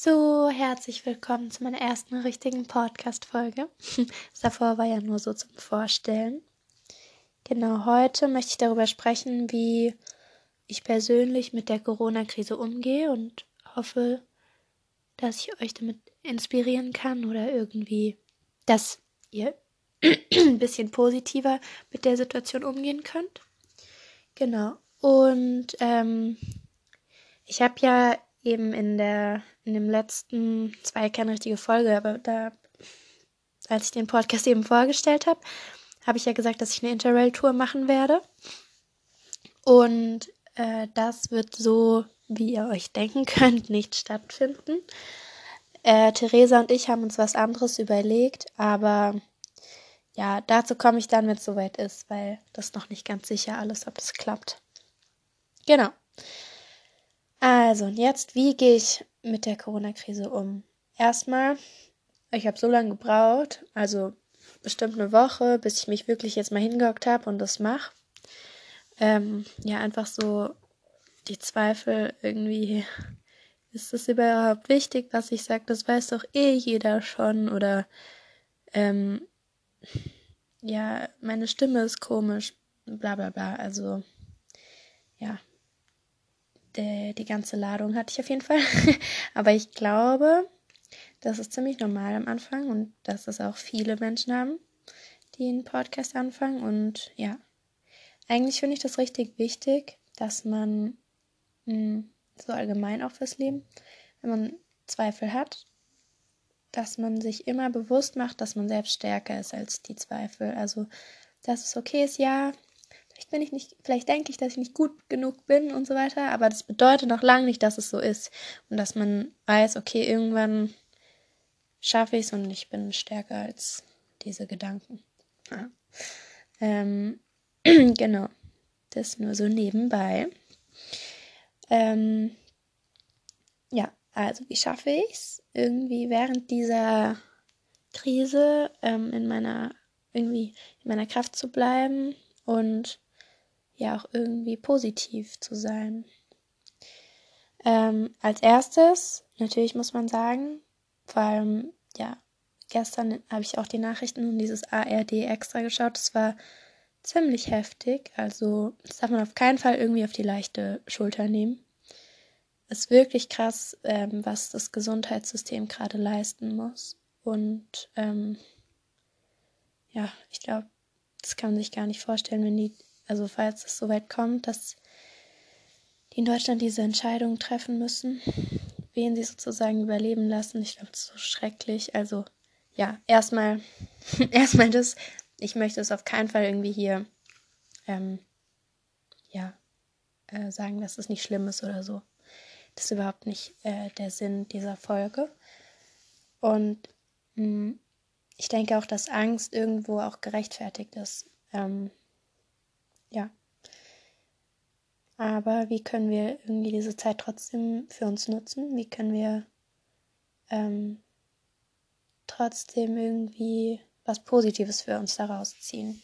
So, herzlich willkommen zu meiner ersten richtigen Podcast-Folge. Das davor war ja nur so zum Vorstellen. Genau, heute möchte ich darüber sprechen, wie ich persönlich mit der Corona-Krise umgehe und hoffe, dass ich euch damit inspirieren kann oder irgendwie, dass ihr ein bisschen positiver mit der Situation umgehen könnt. Genau. Und ähm, ich habe ja eben in der in dem letzten, es war keine richtige Folge, aber da, als ich den Podcast eben vorgestellt habe, habe ich ja gesagt, dass ich eine Interrail-Tour machen werde. Und äh, das wird so, wie ihr euch denken könnt, nicht stattfinden. Äh, Theresa und ich haben uns was anderes überlegt, aber ja, dazu komme ich dann, wenn es soweit ist, weil das noch nicht ganz sicher alles, ob das klappt. Genau. Also, und jetzt, wie gehe ich mit der Corona-Krise um? Erstmal, ich habe so lange gebraucht, also bestimmt eine Woche, bis ich mich wirklich jetzt mal hingehockt habe und das mache. Ähm, ja, einfach so die Zweifel irgendwie, ist es überhaupt wichtig, was ich sage? Das weiß doch eh jeder schon. Oder ähm, ja, meine Stimme ist komisch, bla bla bla. Also ja, die, die ganze Ladung hatte ich auf jeden Fall. Aber ich glaube, das ist ziemlich normal am Anfang und dass das auch viele Menschen haben, die einen Podcast anfangen. Und ja, eigentlich finde ich das richtig wichtig, dass man mh, hm, so allgemein auch fürs Leben, wenn man Zweifel hat, dass man sich immer bewusst macht, dass man selbst stärker ist als die Zweifel. Also, dass es okay ist, ja, vielleicht bin ich nicht, vielleicht denke ich, dass ich nicht gut genug bin und so weiter, aber das bedeutet noch lange nicht, dass es so ist. Und dass man weiß, okay, irgendwann schaffe ich es und ich bin stärker als diese Gedanken. Ja. Ähm, genau. Das nur so nebenbei. Ähm, ja, also wie schaffe ich es, irgendwie während dieser Krise ähm, in meiner irgendwie in meiner Kraft zu bleiben und ja auch irgendwie positiv zu sein. Ähm, als erstes, natürlich muss man sagen, vor allem, ja, gestern habe ich auch die Nachrichten und dieses ARD extra geschaut. Das war ziemlich heftig. Also, das darf man auf keinen Fall irgendwie auf die leichte Schulter nehmen. Es ist wirklich krass, ähm, was das Gesundheitssystem gerade leisten muss. Und ähm, ja, ich glaube, das kann man sich gar nicht vorstellen, wenn die also falls es soweit kommt, dass die in Deutschland diese Entscheidung treffen müssen, wen sie sozusagen überleben lassen. Ich glaube, das ist so schrecklich. Also ja, erstmal, erstmal das. Ich möchte es auf keinen Fall irgendwie hier, ähm, ja, äh, sagen, dass es nicht schlimm ist oder so. Das ist überhaupt nicht äh, der Sinn dieser Folge. Und mh, mm, ich denke auch, dass Angst irgendwo auch gerechtfertigt ist. Ähm, ja. Aber wie können wir irgendwie diese Zeit trotzdem für uns nutzen? Wie können wir ähm, trotzdem irgendwie was Positives für uns daraus ziehen?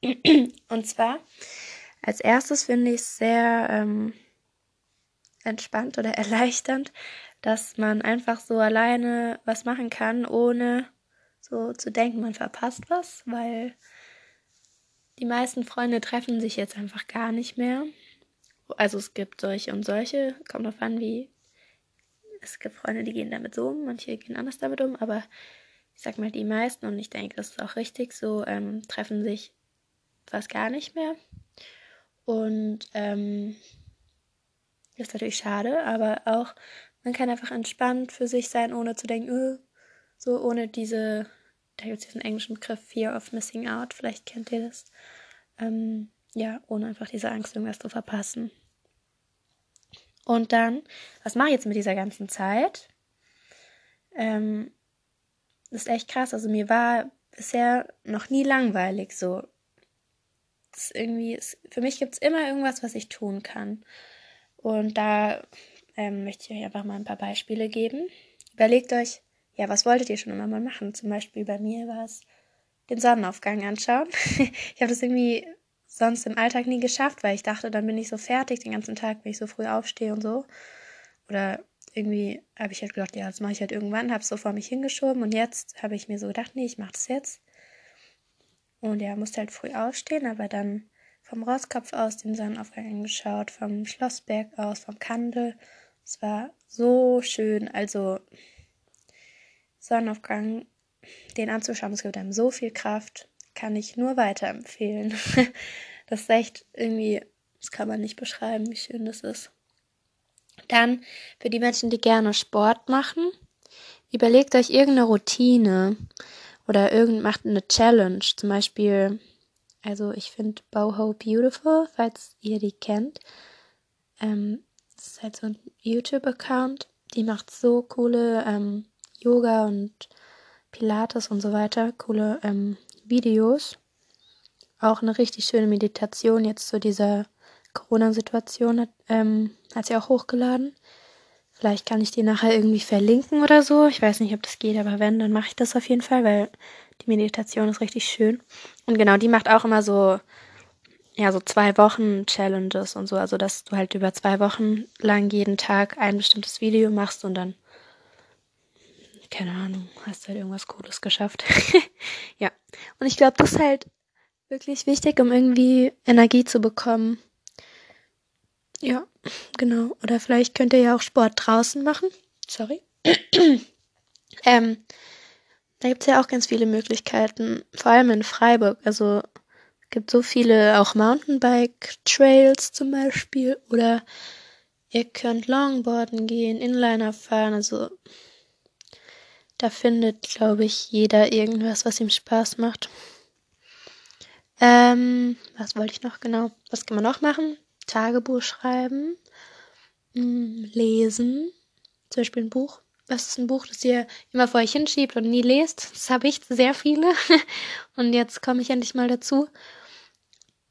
Und zwar, als erstes finde ich es sehr ähm, entspannt oder erleichternd, dass man einfach so alleine was machen kann, ohne so zu denken, man verpasst was, weil die meisten Freunde treffen sich jetzt einfach gar nicht mehr. Also es gibt solche und solche, kommt drauf an, wie. Es gibt Freunde, die gehen damit so um, manche gehen anders damit um, aber ich sag mal, die meisten, und ich denke, das ist auch richtig so, ähm, treffen sich fast gar nicht mehr. Und ähm, ist natürlich schade, aber auch, man kann einfach entspannt für sich sein, ohne zu denken, öh, so ohne diese da gibt es diesen englischen Begriff Fear of Missing Out, vielleicht kennt ihr das. Ähm, ja, ohne einfach diese Angst, irgendwas zu verpassen. Und dann, was mache ich jetzt mit dieser ganzen Zeit? Ähm, das ist echt krass. Also mir war bisher noch nie langweilig so. Das irgendwie, ist, für mich gibt es immer irgendwas, was ich tun kann. Und da ähm, möchte ich euch einfach mal ein paar Beispiele geben. Überlegt euch, ja, was wolltet ihr schon immer mal machen? Zum Beispiel bei mir war es den Sonnenaufgang anschauen. ich habe das irgendwie sonst im Alltag nie geschafft, weil ich dachte, dann bin ich so fertig den ganzen Tag, wenn ich so früh aufstehe und so. Oder irgendwie, habe ich halt gedacht, ja, das mache ich halt irgendwann, habe es so vor mich hingeschoben und jetzt habe ich mir so gedacht, nee, ich mache das jetzt. Und ja, musste halt früh aufstehen, aber dann vom Rosskopf aus den Sonnenaufgang angeschaut, vom Schlossberg aus, vom Kandel. Es war so schön, also Sonnenaufgang, den anzuschauen, es gibt einem so viel Kraft, kann ich nur weiterempfehlen. das ist echt irgendwie, das kann man nicht beschreiben, wie schön das ist. Dann für die Menschen, die gerne Sport machen, überlegt euch irgendeine Routine oder irgend macht eine Challenge. Zum Beispiel, also ich finde Boho Beautiful, falls ihr die kennt. Ähm, das ist halt so ein YouTube-Account. Die macht so coole ähm, Yoga und Pilates und so weiter, coole ähm, Videos. Auch eine richtig schöne Meditation jetzt zu dieser Corona-Situation hat, ähm, hat sie auch hochgeladen. Vielleicht kann ich die nachher irgendwie verlinken oder so. Ich weiß nicht, ob das geht, aber wenn, dann mache ich das auf jeden Fall, weil die Meditation ist richtig schön. Und genau, die macht auch immer so, ja, so zwei Wochen Challenges und so. Also, dass du halt über zwei Wochen lang jeden Tag ein bestimmtes Video machst und dann, keine Ahnung, hast du halt irgendwas Cooles geschafft. ja. Und ich glaube, das ist halt wirklich wichtig, um irgendwie Energie zu bekommen ja, genau. Oder vielleicht könnt ihr ja auch Sport draußen machen. Sorry. ähm, da gibt es ja auch ganz viele Möglichkeiten, vor allem in Freiburg. Also es gibt so viele auch Mountainbike-Trails zum Beispiel. Oder ihr könnt Longboarden gehen, Inliner fahren. Also da findet, glaube ich, jeder irgendwas, was ihm Spaß macht. Ähm, was wollte ich noch genau? Was kann man noch machen? Tagebuch schreiben, mm, lesen, zum Beispiel ein Buch. Was ist ein Buch, das ihr immer vor euch hinschiebt und nie lest? Das habe ich sehr viele. Und jetzt komme ich endlich mal dazu,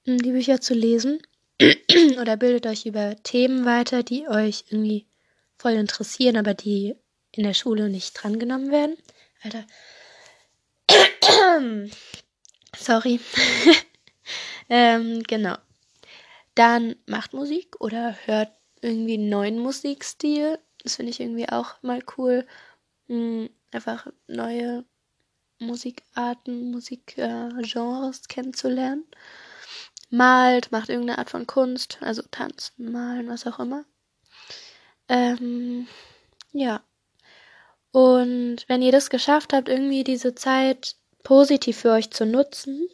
mm, die Bücher zu lesen. Oder bildet euch über Themen weiter, die euch irgendwie voll interessieren, aber die in der Schule nicht drangenommen werden. Alter. Sorry. ähm, genau. Dann macht Musik oder hört irgendwie einen neuen Musikstil. Das finde ich irgendwie auch mal cool. Hm, einfach neue Musikarten, Musikgenres äh, kennenzulernen. Malt, macht irgendeine Art von Kunst, also tanzen, malen, was auch immer. Ähm, ja. Und wenn ihr das geschafft habt, irgendwie diese Zeit positiv für euch zu nutzen,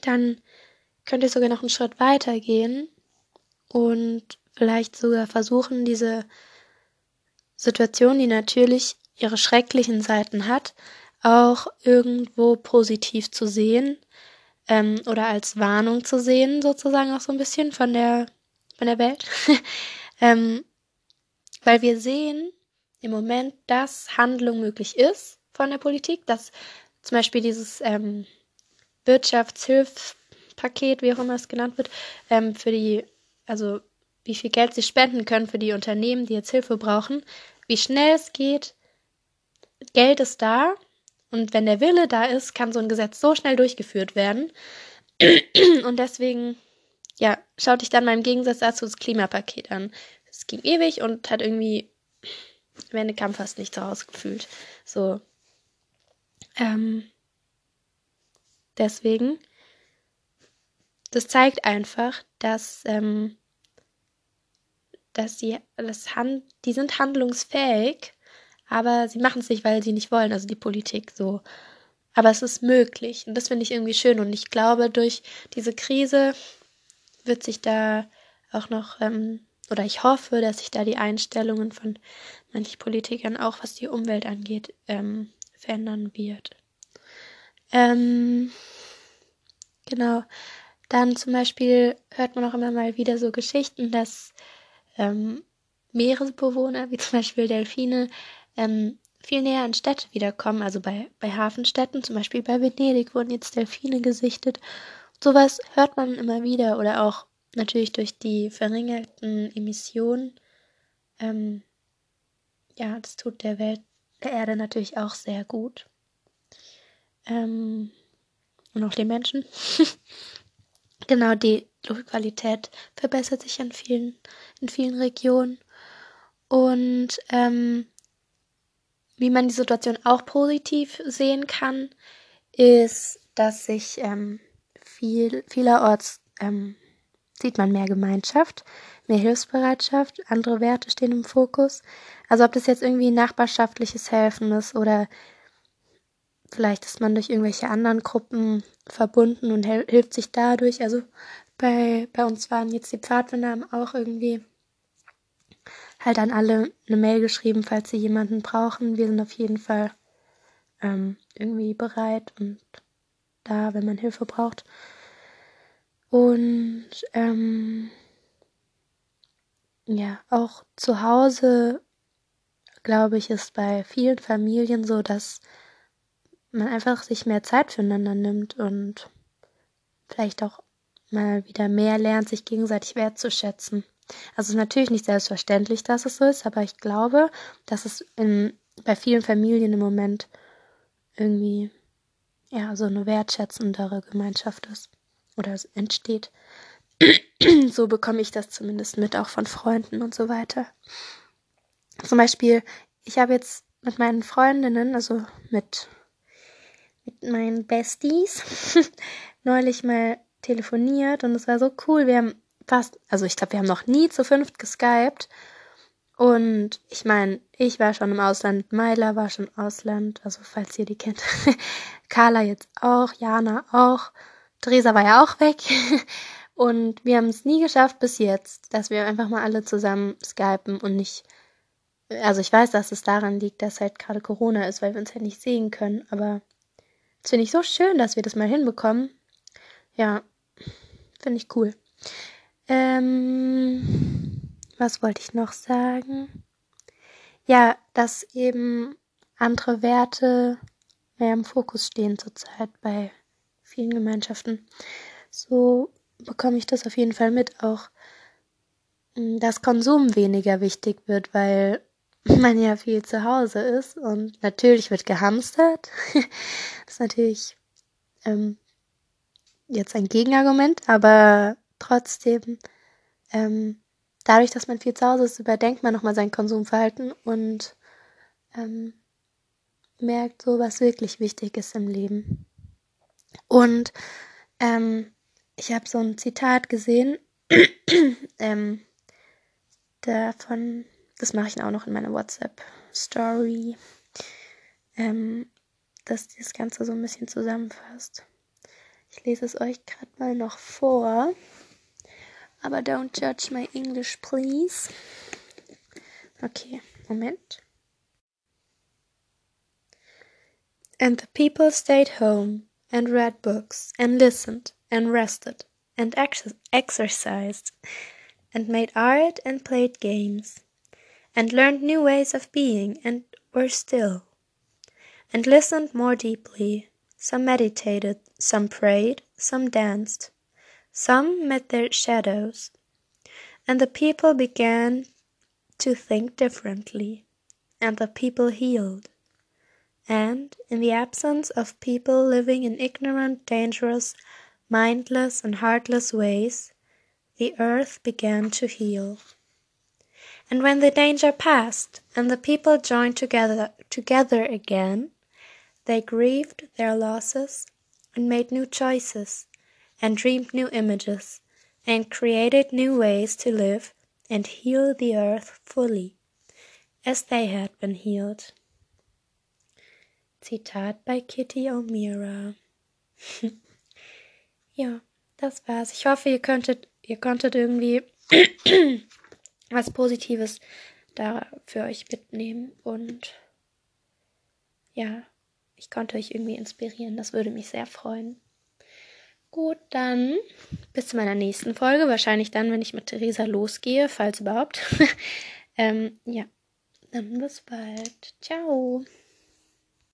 dann könnt ihr sogar noch einen Schritt weiter gehen und vielleicht sogar versuchen, diese Situation, die natürlich ihre schrecklichen Seiten hat, auch irgendwo positiv zu sehen ähm, oder als Warnung zu sehen, sozusagen auch so ein bisschen von der von der Welt, ähm, weil wir sehen im Moment, dass Handlung möglich ist von der Politik, dass zum Beispiel dieses ähm, Wirtschaftshilfs Paket, wie auch immer es genannt wird, ähm, für die, also wie viel Geld sie spenden können für die Unternehmen, die jetzt Hilfe brauchen, wie schnell es geht. Geld ist da und wenn der Wille da ist, kann so ein Gesetz so schnell durchgeführt werden. Und deswegen, ja, schaut dich dann mal im Gegensatz dazu das Klimapaket an. Es ging ewig und hat irgendwie, am Ende kam fast nicht zu Hause gefühlt. So. Ähm, deswegen das zeigt einfach, dass, ähm, dass sie das Hand, die sind handlungsfähig, aber sie machen es nicht, weil sie nicht wollen, also die Politik so. Aber es ist möglich und das finde ich irgendwie schön und ich glaube, durch diese Krise wird sich da auch noch, ähm, oder ich hoffe, dass sich da die Einstellungen von manchen Politikern auch, was die Umwelt angeht, ähm, verändern wird. Ähm, genau. Dann zum Beispiel hört man auch immer mal wieder so Geschichten, dass ähm, Meeresbewohner, wie zum Beispiel Delfine, ähm, viel näher an Städte wiederkommen. Also bei, bei Hafenstädten, zum Beispiel bei Venedig, wurden jetzt Delfine gesichtet. Sowas hört man immer wieder oder auch natürlich durch die verringerten Emissionen. Ähm, ja, das tut der Welt, der Erde natürlich auch sehr gut. Ähm, und auch den Menschen. Genau, die Luftqualität verbessert sich in vielen, in vielen Regionen. Und ähm, wie man die Situation auch positiv sehen kann, ist, dass sich ähm, viel, vielerorts ähm, sieht man mehr Gemeinschaft, mehr Hilfsbereitschaft, andere Werte stehen im Fokus. Also ob das jetzt irgendwie nachbarschaftliches Helfen ist oder vielleicht ist man durch irgendwelche anderen Gruppen verbunden und hilft sich dadurch. Also bei, bei uns waren jetzt die Pfadfinder auch irgendwie halt an alle eine Mail geschrieben, falls sie jemanden brauchen. Wir sind auf jeden Fall ähm, irgendwie bereit und da, wenn man Hilfe braucht. Und ähm, ja, auch zu Hause, glaube ich, ist bei vielen Familien so, dass man einfach sich mehr Zeit füreinander nimmt und vielleicht auch mal wieder mehr lernt, sich gegenseitig wertzuschätzen. Also es ist natürlich nicht selbstverständlich, dass es so ist, aber ich glaube, dass es in, bei vielen Familien im Moment irgendwie ja so eine wertschätzendere Gemeinschaft ist oder es entsteht. so bekomme ich das zumindest mit, auch von Freunden und so weiter. Zum Beispiel, ich habe jetzt mit meinen Freundinnen, also mit, mit meinen Besties, neulich mal telefoniert und es war so cool. Wir haben fast, also ich glaube, wir haben noch nie zu fünft geskypt. Und ich meine, ich war schon im Ausland, Myla war schon im Ausland, also falls ihr die kennt. Carla jetzt auch, Jana auch. Theresa war ja auch weg. Und wir haben es nie geschafft bis jetzt, dass wir einfach mal alle zusammen skypen und nicht. Also ich weiß, dass es daran liegt, dass halt gerade Corona ist, weil wir uns halt nicht sehen können. Aber es finde ich so schön, dass wir das mal hinbekommen. Ja, finde ich cool. Ähm, was wollte ich noch sagen? Ja, dass eben andere Werte mehr im Fokus stehen zurzeit bei vielen Gemeinschaften. So bekomme ich das auf jeden Fall mit, auch hm, dass Konsum weniger wichtig wird, weil man ja viel zu Hause ist und natürlich wird gehamstert. das ist natürlich ähm, jetzt ein Gegenargument, aber trotzdem, ähm, dadurch, dass man viel zu Hause ist, überdenkt man nochmal sein Konsumverhalten und ähm, merkt so, was wirklich wichtig ist im Leben. Und ähm, ich habe so ein Zitat gesehen, ähm, davon, das mache ich auch noch in meiner WhatsApp-Story, ähm, dass das Ganze so ein bisschen zusammenfasst. Ich lese es euch gerade mal noch vor. Aber don't judge my English, please. Okay, Moment. And the people stayed home and read books and listened and rested and ex exercised and made art and played games and learned new ways of being and were still and listened more deeply. Some meditated, some prayed, some danced some met their shadows, and the people began to think differently, and the people healed. And, in the absence of people living in ignorant, dangerous, mindless, and heartless ways, the earth began to heal. And when the danger passed, and the people joined together, together again, they grieved their losses and made new choices and dreamed new images, and created new ways to live and heal the earth fully, as they had been healed. Zitat bei Kitty O'Meara. ja, das war's. Ich hoffe, ihr könntet, ihr konntet irgendwie was Positives da für euch mitnehmen und ja, ich konnte euch irgendwie inspirieren. Das würde mich sehr freuen. Gut, dann bis zu meiner nächsten Folge. Wahrscheinlich dann, wenn ich mit Theresa losgehe, falls überhaupt. ähm, ja, dann bis bald. Ciao.